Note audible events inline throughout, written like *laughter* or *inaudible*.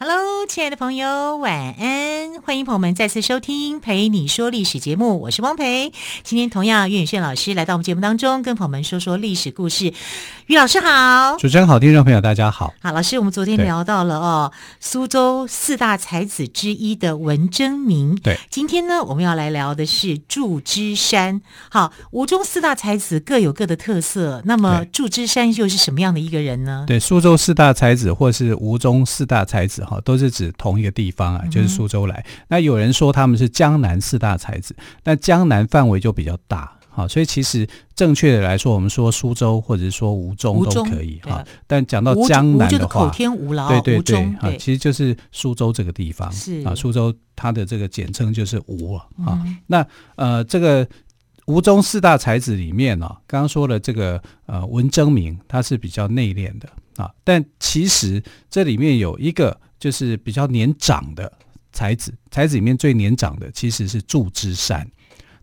Hello，亲爱的朋友，晚安！欢迎朋友们再次收听《陪你说历史》节目，我是汪培。今天同样，岳宇轩老师来到我们节目当中，跟朋友们说说历史故事。岳老师好，主持人好，听众朋友大家好。好，老师，我们昨天聊到了哦，苏州四大才子之一的文征明。对，今天呢，我们要来聊的是祝枝山。好，吴中四大才子各有各的特色，那么祝枝山又是什么样的一个人呢？对，苏州四大才子或是吴中四大才子哈，都是指同一个地方啊，就是苏州来。嗯、那有人说他们是江南四大才子，那江南范围就比较大。好，所以其实正确的来说，我们说苏州或者是说吴中都可以哈。但讲到江南的话，口天吴劳，对对对，啊，其实就是苏州这个地方是啊。苏州它的这个简称就是吴啊。那呃，这个吴中四大才子里面呢，刚刚说了这个呃文征明，他是比较内敛的啊。但其实这里面有一个就是比较年长的才子，才子里面最年长的其实是祝枝山。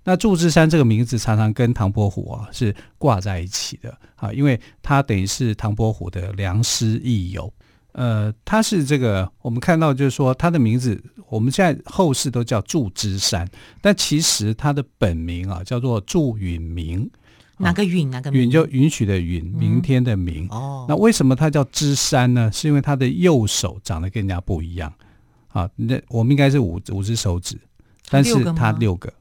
那祝枝山这个名字常常跟唐伯虎啊是挂在一起的啊，因为他等于是唐伯虎的良师益友。呃，他是这个我们看到就是说他的名字，我们现在后世都叫祝枝山，但其实他的本名啊叫做祝允明。哪个允？哪个名？允就允许的允，明天的明。嗯、哦。那为什么它叫枝山呢？是因为它的右手长得跟人家不一样啊。那我们应该是五五只手指，但是它六个。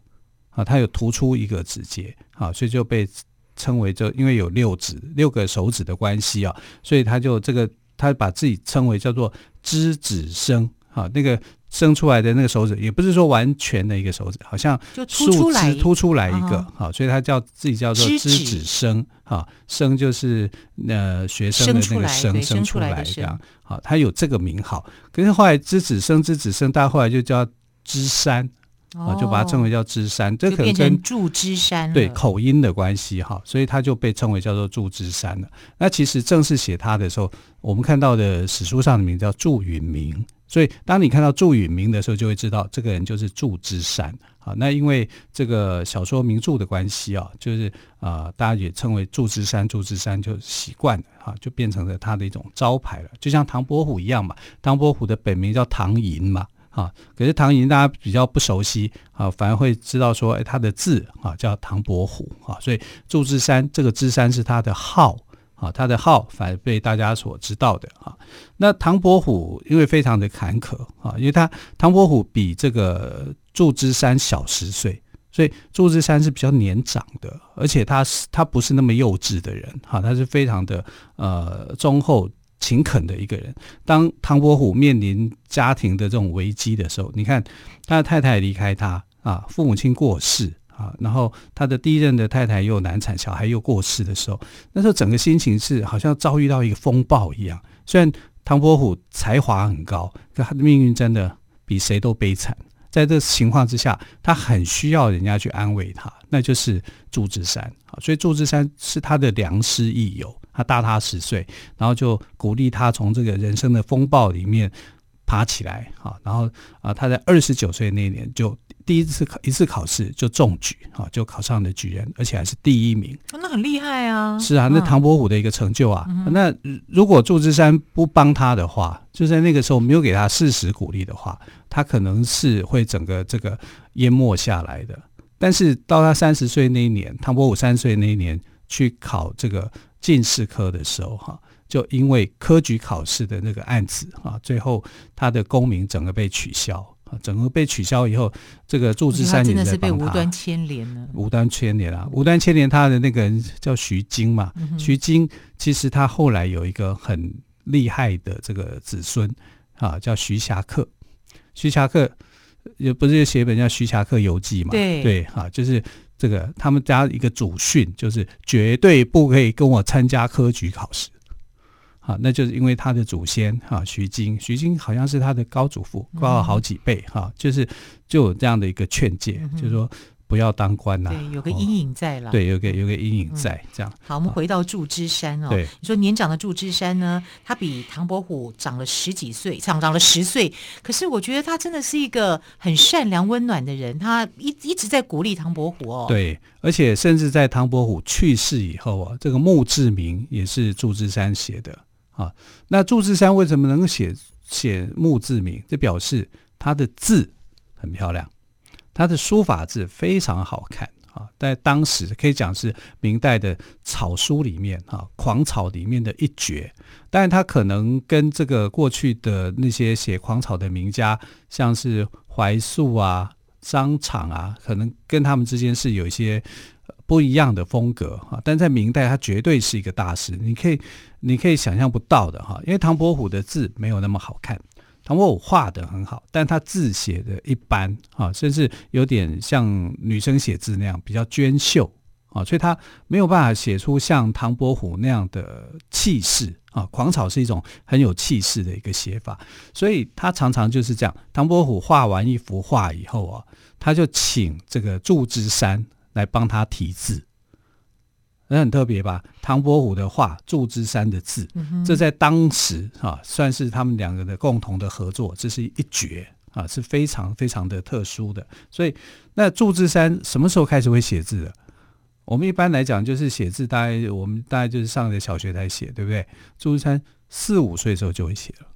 啊，它有突出一个指节，啊，所以就被称为就因为有六指六个手指的关系啊，所以他就这个他把自己称为叫做枝指生，啊，那个生出来的那个手指也不是说完全的一个手指，好像树枝突出来一个，好，所以他叫自己叫做知指。生，哈，生就是呃学生的那个生生出来这样，好，他有这个名号，可是后来知指生知指生，但后来就叫知山。啊，就把它称为叫枝山，这可能跟祝枝山对口音的关系哈，所以他就被称为叫做祝枝山了。那其实正式写他的时候，我们看到的史书上的名字叫祝允明，所以当你看到祝允明的时候，就会知道这个人就是祝枝山。好，那因为这个小说名著的关系啊，就是啊、大家也称为祝枝山，祝枝山就习惯了哈，就变成了他的一种招牌了，就像唐伯虎一样嘛，唐伯虎的本名叫唐寅嘛。啊，可是唐寅大家比较不熟悉啊，反而会知道说，哎，他的字啊叫唐伯虎啊，所以祝枝山这个枝山是他的号啊，他的号反而被大家所知道的啊。那唐伯虎因为非常的坎坷啊，因为他唐伯虎比这个祝枝山小十岁，所以祝枝山是比较年长的，而且他是他不是那么幼稚的人哈，他是非常的呃忠厚。勤恳的一个人。当唐伯虎面临家庭的这种危机的时候，你看他的太太离开他啊，父母亲过世啊，然后他的第一任的太太又难产，小孩又过世的时候，那时候整个心情是好像遭遇到一个风暴一样。虽然唐伯虎才华很高，可他的命运真的比谁都悲惨。在这情况之下，他很需要人家去安慰他，那就是祝枝山啊。所以祝枝山是他的良师益友。他大他十岁，然后就鼓励他从这个人生的风暴里面爬起来，哈，然后啊，他在二十九岁那年就第一次考一次考试就中举，啊，就考上了举人，而且还是第一名。那很厉害啊！是啊，那唐伯虎的一个成就啊。嗯、那如果祝枝山不帮他的话，就在那个时候没有给他适时鼓励的话，他可能是会整个这个淹没下来的。但是到他三十岁那一年，唐伯虎三十岁那一年去考这个。进士科的时候，哈，就因为科举考试的那个案子，啊，最后他的功名整个被取消，啊，整个被取消以后，这个祝枝山的是被无端牵连了。无端牵连啊，无端牵连他的那个人叫徐晶嘛，嗯、徐晶其实他后来有一个很厉害的这个子孙，啊，叫徐霞客。徐霞客也不是写一本叫《徐霞客游记》嘛？对对，哈，就是。这个他们家一个祖训就是绝对不可以跟我参加科举考试，好，那就是因为他的祖先哈徐经，徐经好像是他的高祖父高了好几倍哈，就是就有这样的一个劝诫，就是说不要当官呐、啊。对，有个阴影在了。对，有个有个阴影在、嗯、这样。好，我们回到祝枝山哦。对，你说年长的祝枝山呢，他比唐伯虎长了十几岁，长长了十岁。可是我觉得他真的是一个很善良温暖的人，他一一直在鼓励唐伯虎哦。对，而且甚至在唐伯虎去世以后啊，这个墓志铭也是祝枝山写的啊。那祝枝山为什么能够写写墓志铭？这表示他的字很漂亮。他的书法字非常好看啊，在当时可以讲是明代的草书里面啊，狂草里面的一绝。但是他可能跟这个过去的那些写狂草的名家，像是怀素啊、张敞啊，可能跟他们之间是有一些不一样的风格哈。但在明代，他绝对是一个大师，你可以你可以想象不到的哈，因为唐伯虎的字没有那么好看。唐伯虎画得很好，但他字写的一般啊，甚至有点像女生写字那样比较娟秀啊，所以他没有办法写出像唐伯虎那样的气势啊。狂草是一种很有气势的一个写法，所以他常常就是这样。唐伯虎画完一幅画以后啊，他就请这个祝枝山来帮他题字。那很特别吧？唐伯虎的画，祝枝山的字，嗯、这在当时啊，算是他们两个的共同的合作，这是一绝啊，是非常非常的特殊的。所以，那祝枝山什么时候开始会写字的？我们一般来讲，就是写字，大概我们大概就是上了小学才写，对不对？祝枝山四五岁的时候就会写了，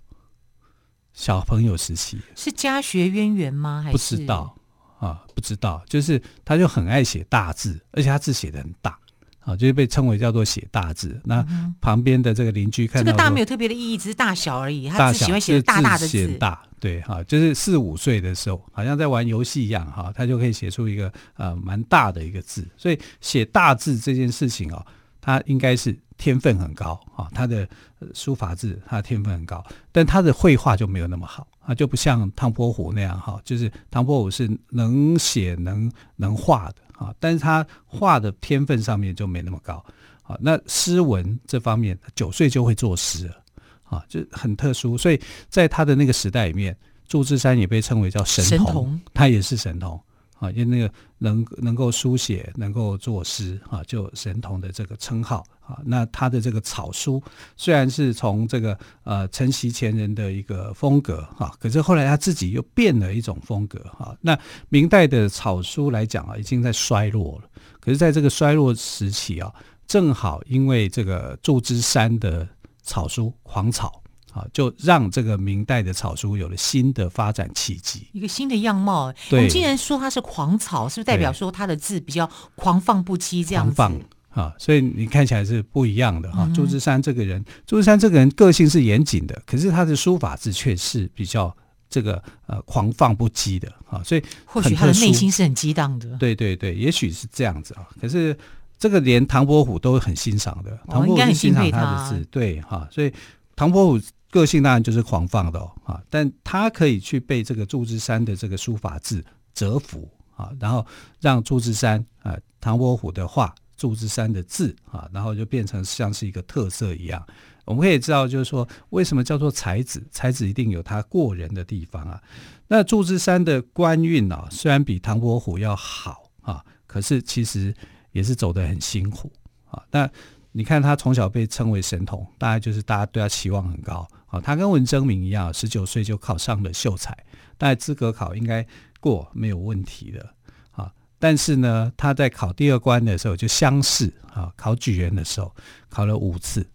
小朋友时期是家学渊源吗？还是不知道啊？不知道，就是他就很爱写大字，而且他字写的很大。啊，就是被称为叫做写大字。那旁边的这个邻居看到、嗯、这个大没有特别的意义，只是大小而已。他只喜欢写大大的字，写大。对，哈，就是四五岁的时候，好像在玩游戏一样，哈，他就可以写出一个呃蛮大的一个字。所以写大字这件事情哦，他应该是天分很高啊，他的书法字他的天分很高，但他的绘画就没有那么好啊，就不像唐伯虎那样哈，就是唐伯虎是能写能能画的。啊，但是他画的天分上面就没那么高，啊，那诗文这方面，九岁就会作诗了，啊，就很特殊，所以在他的那个时代里面，祝枝山也被称为叫神童，神童他也是神童。啊，因那个能能够书写、能够作诗啊，就神童的这个称号啊。那他的这个草书虽然是从这个呃承袭前人的一个风格哈，可是后来他自己又变了一种风格哈。那明代的草书来讲啊，已经在衰落了。可是在这个衰落时期啊，正好因为这个祝枝山的草书狂草。啊，就让这个明代的草书有了新的发展契机，一个新的样貌。对，我们既然说它是狂草，是不是代表说它的字比较狂放不羁这样子？狂放啊，所以你看起来是不一样的哈。嗯、祝枝山这个人，朱之山这个人个性是严谨的，可是他的书法字却是比较这个呃狂放不羁的啊。所以或许他的内心是很激荡的。对对对，也许是这样子啊。可是这个连唐伯虎都很欣赏的，唐伯虎很欣赏他的字，对哈。所以唐伯虎。个性当然就是狂放的哦，啊，但他可以去被这个祝枝山的这个书法字折服啊，然后让祝枝山啊，唐伯虎的画，祝枝山的字啊，然后就变成像是一个特色一样。我们可以知道，就是说为什么叫做才子？才子一定有他过人的地方啊。那祝枝山的官运啊，虽然比唐伯虎要好啊，可是其实也是走得很辛苦啊。那你看他从小被称为神童，大概就是大家对他期望很高。啊，他跟文征明一样，十九岁就考上了秀才，大概资格考应该过没有问题的。啊，但是呢，他在考第二关的时候就乡试啊，考举人的时候考了五次，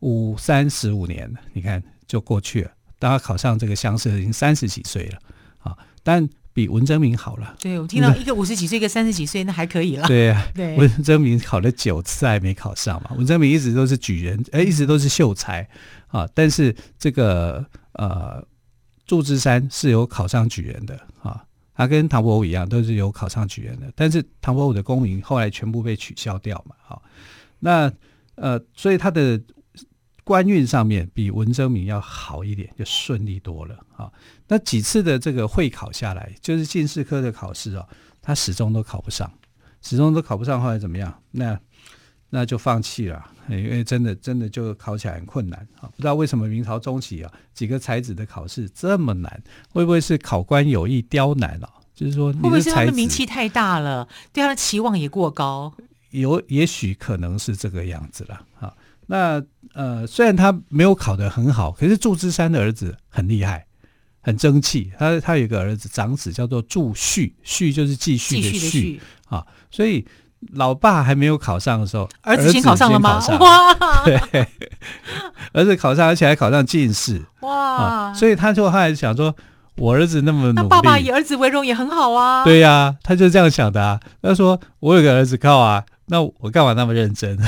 五三十五年，你看就过去了。当他考上这个乡试，已经三十几岁了啊，但。比文征明好了。对，我听到一个五十几岁，一个三十几岁，那还可以了。对啊，*laughs* 对，文征明考了九次还没考上嘛。文征明一直都是举人，哎，一直都是秀才啊。但是这个呃，祝枝山是有考上举人的啊。他跟唐伯虎一样，都是有考上举人的。但是唐伯虎的功名后来全部被取消掉嘛。好，那呃，所以他的。官运上面比文征明要好一点，就顺利多了啊。那几次的这个会考下来，就是进士科的考试啊，他始终都考不上，始终都考不上。后来怎么样？那那就放弃了，因为真的真的就考起来很困难啊。不知道为什么明朝中期啊，几个才子的考试这么难？会不会是考官有意刁难啊？就是说你，会不会是他的名气太大了，对他的期望也过高？有，也许可能是这个样子了。哈，那呃，虽然他没有考得很好，可是祝枝山的儿子很厉害，很争气。他他有一个儿子，长子叫做祝续，续就是继续的续啊。所以老爸还没有考上的时候，儿子先考上了吗？哇，*laughs* 对，儿子考上，而且还考上进士哇、啊。所以他就后来想说。我儿子那么努力，那爸爸以儿子为荣也很好啊。对呀、啊，他就这样想的啊。他说：“我有个儿子靠啊，那我干嘛那么认真？”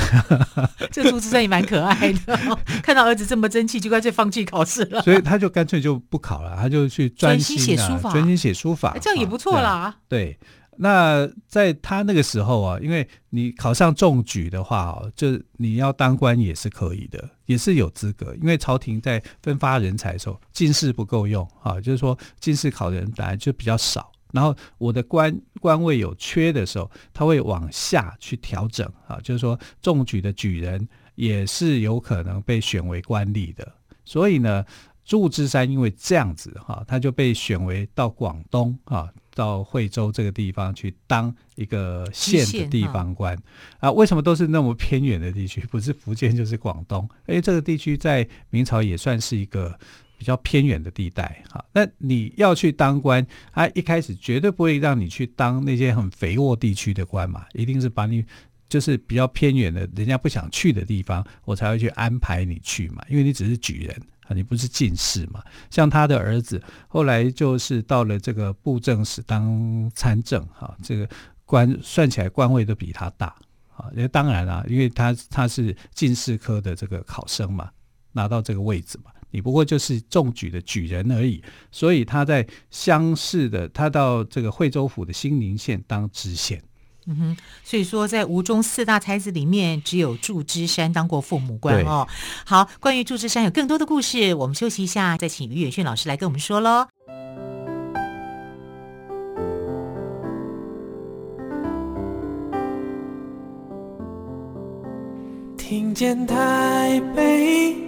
*laughs* 这祝枝山也蛮可爱的、哦，*laughs* 看到儿子这么争气，就干脆放弃考试了。所以他就干脆就不考了，他就去专心写书法，专心写书法，这样也不错啦。啊、对。那在他那个时候啊，因为你考上中举的话哦，就你要当官也是可以的，也是有资格。因为朝廷在分发人才的时候，进士不够用啊，就是说进士考的人本来就比较少，然后我的官官位有缺的时候，他会往下去调整啊，就是说中举的举人也是有可能被选为官吏的。所以呢，祝枝山因为这样子哈，他就被选为到广东啊。到惠州这个地方去当一个县的地方官啊？为什么都是那么偏远的地区？不是福建就是广东，因为这个地区在明朝也算是一个比较偏远的地带哈。那你要去当官，他一开始绝对不会让你去当那些很肥沃地区的官嘛，一定是把你就是比较偏远的，人家不想去的地方，我才会去安排你去嘛，因为你只是举人。啊，你不是进士嘛？像他的儿子，后来就是到了这个布政使当参政，哈，这个官算起来官位都比他大，啊，因为当然啦，因为他他是进士科的这个考生嘛，拿到这个位置嘛，你不过就是中举的举人而已，所以他在乡试的，他到这个惠州府的新宁县当知县。嗯哼，所以说在吴中四大才子里面，只有祝枝山当过父母官哦。好，关于祝枝山有更多的故事，我们休息一下，再请于远逊老师来跟我们说喽。听见台北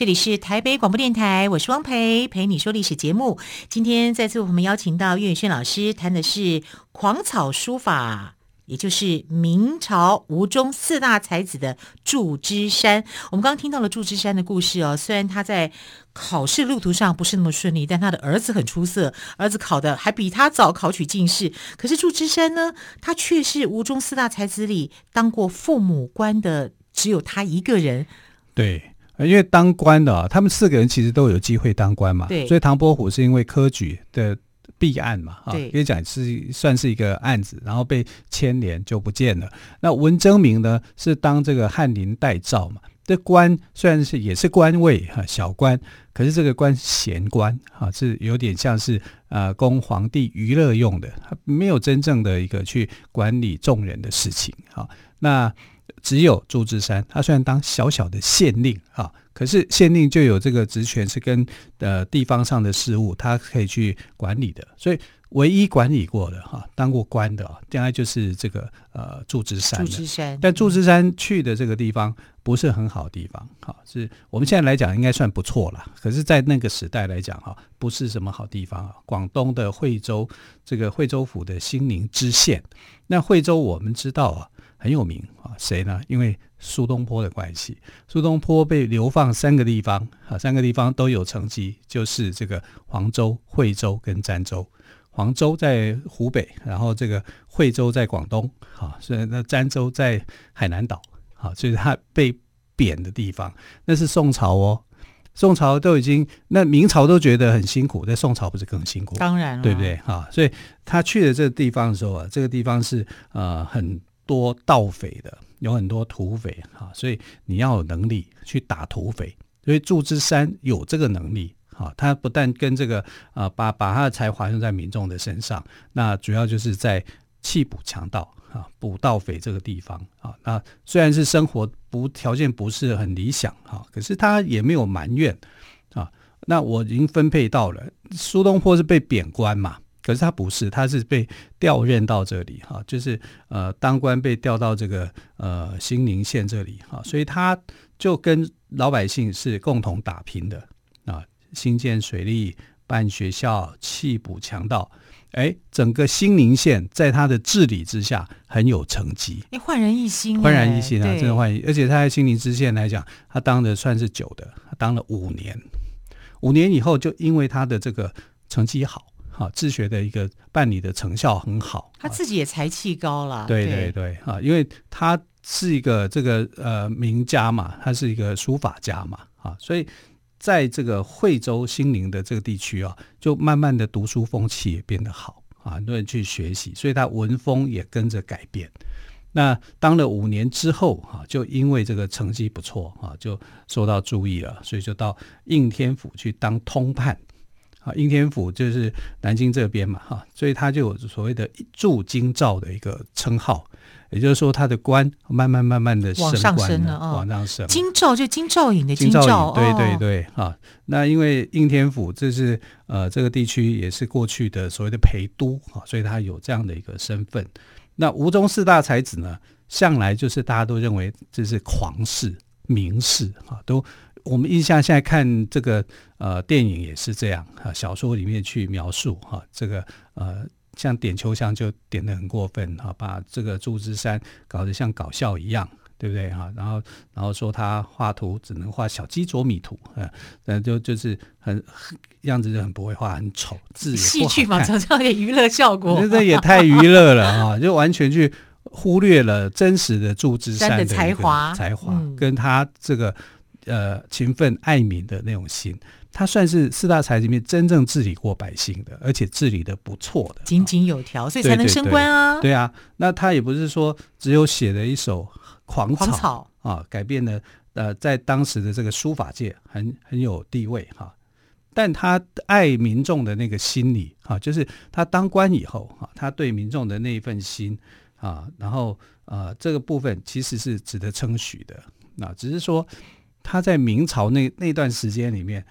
这里是台北广播电台，我是汪培，陪你说历史节目。今天再次我们邀请到岳远轩老师谈的是狂草书法，也就是明朝吴中四大才子的祝枝山。我们刚刚听到了祝枝山的故事哦，虽然他在考试路途上不是那么顺利，但他的儿子很出色，儿子考的还比他早考取进士。可是祝枝山呢，他却是吴中四大才子里当过父母官的，只有他一个人。对。因为当官的啊，他们四个人其实都有机会当官嘛，对，所以唐伯虎是因为科举的弊案嘛，啊，可以讲是算是一个案子，然后被牵连就不见了。那文征明呢，是当这个翰林待诏嘛，这官虽然是也是官位哈，小官，可是这个官闲官哈，是有点像是呃供皇帝娱乐用的，他没有真正的一个去管理众人的事情哈，那。只有祝枝山，他虽然当小小的县令啊，可是县令就有这个职权，是跟呃地方上的事务，他可以去管理的。所以唯一管理过的哈，当过官的啊，应该就是这个呃祝枝山。祝枝山，但祝枝山去的这个地方不是很好的地方，哈，是我们现在来讲应该算不错了。可是，在那个时代来讲哈，不是什么好地方啊。广东的惠州，这个惠州府的兴宁知县，那惠州我们知道啊。很有名啊，谁呢？因为苏东坡的关系，苏东坡被流放三个地方啊，三个地方都有成绩，就是这个黄州、惠州跟儋州。黄州在湖北，然后这个惠州在广东，啊，所以那儋州在海南岛，啊，所以他被贬的地方，那是宋朝哦。宋朝都已经，那明朝都觉得很辛苦，在宋朝不是更辛苦？当然了，对不对？哈，所以他去的这个地方的时候啊，这个地方是呃很。多盗匪的，有很多土匪哈，所以你要有能力去打土匪。所以祝枝山有这个能力哈，他不但跟这个啊，把把他的才华用在民众的身上，那主要就是在缉捕强盗啊，捕盗匪这个地方啊。那虽然是生活不条件不是很理想哈，可是他也没有埋怨啊。那我已经分配到了苏东坡是被贬官嘛。可是他不是，他是被调任到这里哈，就是呃当官被调到这个呃新宁县这里哈，所以他就跟老百姓是共同打拼的啊，兴建水利、办学校、弃捕强盗，哎，整个新宁县在他的治理之下很有成绩，哎，焕然一新，焕然一新啊，真的焕然，而且他在新宁知县来讲，他当的算是久的，他当了五年，五年以后就因为他的这个成绩好。啊，自学的一个办理的成效很好，他自己也才气高了。对对对，啊，因为他是一个这个呃名家嘛，他是一个书法家嘛，啊，所以在这个惠州新宁的这个地区啊，就慢慢的读书风气也变得好啊，很多人去学习，所以他文风也跟着改变。那当了五年之后啊，就因为这个成绩不错啊，就受到注意了，所以就到应天府去当通判。啊，应天府就是南京这边嘛，哈，所以他就有所谓的驻京兆的一个称号，也就是说他的官慢慢慢慢的往上升了，哦，往上升。京兆就京兆尹的京兆，尹，对对对，啊、哦，那因为应天府这是呃这个地区也是过去的所谓的陪都啊，所以他有这样的一个身份。那吴中四大才子呢，向来就是大家都认为这是狂士、名士啊，都。我们印象现在看这个呃电影也是这样啊，小说里面去描述哈、啊，这个呃像点秋香就点的很过分哈、啊，把这个祝枝山搞得像搞笑一样，对不对哈、啊？然后然后说他画图只能画小鸡啄米图，啊，嗯就就是很样子就很不会画，很丑，字也不好看。戏剧嘛，常常有点娱乐效果，这也太娱乐了啊！就完全去忽略了真实的祝枝山的才华，才华、嗯、跟他这个。呃，勤奋爱民的那种心，他算是四大才里面真正治理过百姓的，而且治理的不错的，井井有条，所以才能升官啊。对，对，对，对啊，那他也不是说只有写了一首狂草，狂草啊，改变了呃，在当时的这个书法界很很有地位哈、啊。但他爱民众的那个心理哈、啊，就是他当官以后哈、啊，他对民众的那一份心啊，然后呃，这个部分其实是值得称许的。那、啊、只是说。他在明朝那那段时间里面，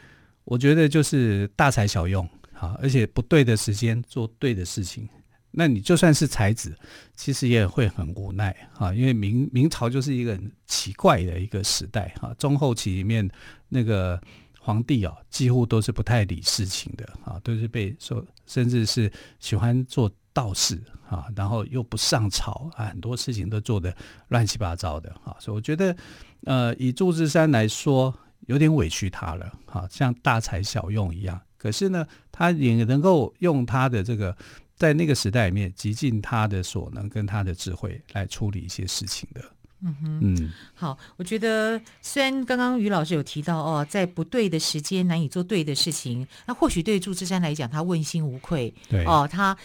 我觉得就是大材小用啊，而且不对的时间做对的事情。那你就算是才子，其实也会很无奈啊，因为明明朝就是一个很奇怪的一个时代哈。中后期里面那个皇帝啊，几乎都是不太理事情的啊，都是被说，甚至是喜欢做道士啊，然后又不上朝啊，很多事情都做得乱七八糟的啊，所以我觉得。呃，以祝枝山来说，有点委屈他了，哈，像大材小用一样。可是呢，他也能够用他的这个，在那个时代里面，极尽他的所能跟他的智慧来处理一些事情的。嗯哼，嗯，好，我觉得虽然刚刚于老师有提到哦，在不对的时间难以做对的事情，那或许对祝枝山来讲，他问心无愧，对哦，他。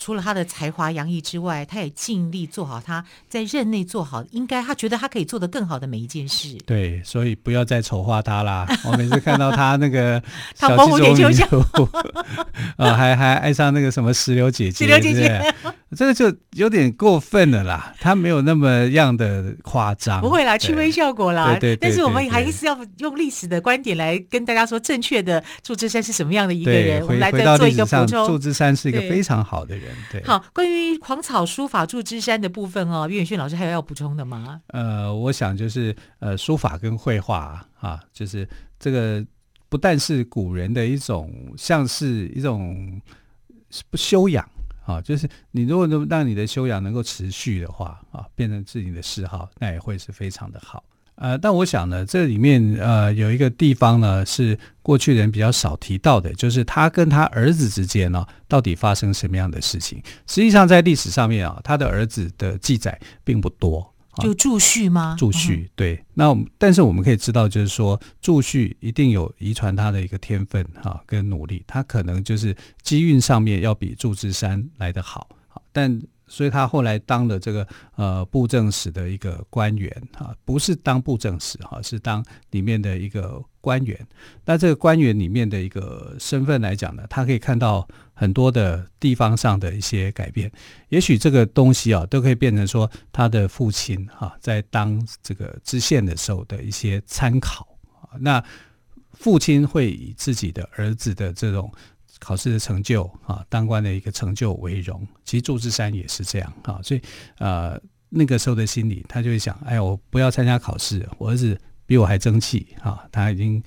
除了他的才华洋溢之外，他也尽力做好他在任内做好应该他觉得他可以做得更好的每一件事。对，所以不要再丑化他啦。*laughs* 我每次看到他那个 *laughs* 小鸡啄米图，*laughs* 啊，还还爱上那个什么石榴姐姐，石榴姐姐。这个就有点过分了啦，他没有那么样的夸张，不会啦，趣味效果啦。对但是我们还是要用历史的观点来跟大家说，正确的祝枝山是什么样的一个人。我们来再做一个补充。祝枝山是一个非常好的人。对，好，关于狂草书法祝枝山的部分哦，岳远逊老师还有要补充的吗？呃，我想就是呃，书法跟绘画啊，就是这个不但是古人的一种，像是一种不修养。啊，就是你如果能让你的修养能够持续的话，啊，变成自己的嗜好，那也会是非常的好。呃，但我想呢，这里面呃有一个地方呢是过去人比较少提到的，就是他跟他儿子之间呢，到底发生什么样的事情？实际上在历史上面啊，他的儿子的记载并不多。就祝绪吗？祝绪对，那但是我们可以知道，就是说祝绪一定有遗传他的一个天分哈，跟努力，他可能就是机运上面要比祝枝山来得好，但所以他后来当了这个呃布政使的一个官员哈，不是当布政使哈，是当里面的一个官员。那这个官员里面的一个身份来讲呢，他可以看到很多的地方上的一些改变。也许这个东西啊，都可以变成说他的父亲哈，在当这个知县的时候的一些参考。那父亲会以自己的儿子的这种。考试的成就啊，当官的一个成就为荣。其实祝枝山也是这样啊，所以呃那个时候的心理，他就会想：哎呀，我不要参加考试，我儿子比我还争气啊，他已经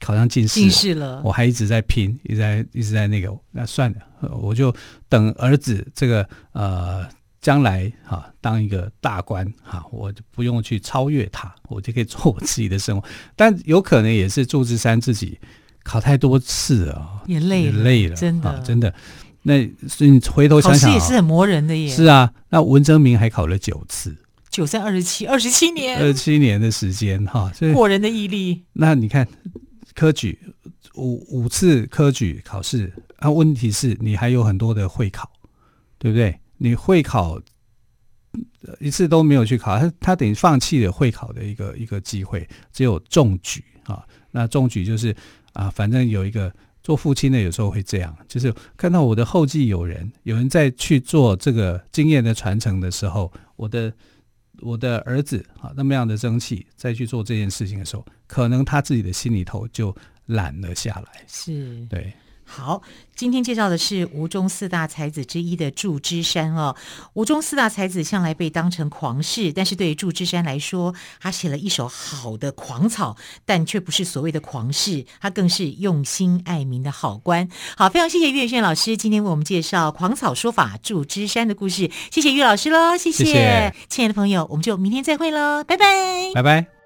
考上进士，进士了，我还一直在拼，一直在一直在那个，那算了，我就等儿子这个呃将来哈当一个大官哈，我就不用去超越他，我就可以做我自己的生活。但有可能也是祝枝山自己。考太多次啊，也累了，也累了，真的，啊、真的。那所以你回头想想，考试也是很磨人的耶。是啊，那文征明还考了九次，九三二十七，二十七年，二十七年的时间哈，所以过人的毅力。那你看科举五五次科举考试，啊，问题是你还有很多的会考，对不对？你会考一次都没有去考，他他等于放弃了会考的一个一个机会，只有中举啊。那中举就是。啊，反正有一个做父亲的，有时候会这样，就是看到我的后继有人，有人在去做这个经验的传承的时候，我的我的儿子啊，那么样的争气，再去做这件事情的时候，可能他自己的心里头就懒了下来。是，对。好，今天介绍的是吴中四大才子之一的祝枝山哦。吴中四大才子向来被当成狂士，但是对于祝枝山来说，他写了一首好的狂草，但却不是所谓的狂士，他更是用心爱民的好官。好，非常谢谢岳轩老师今天为我们介绍狂草说法祝枝山的故事，谢谢岳老师喽，谢谢，谢谢亲爱的朋友，我们就明天再会喽，拜拜，拜拜。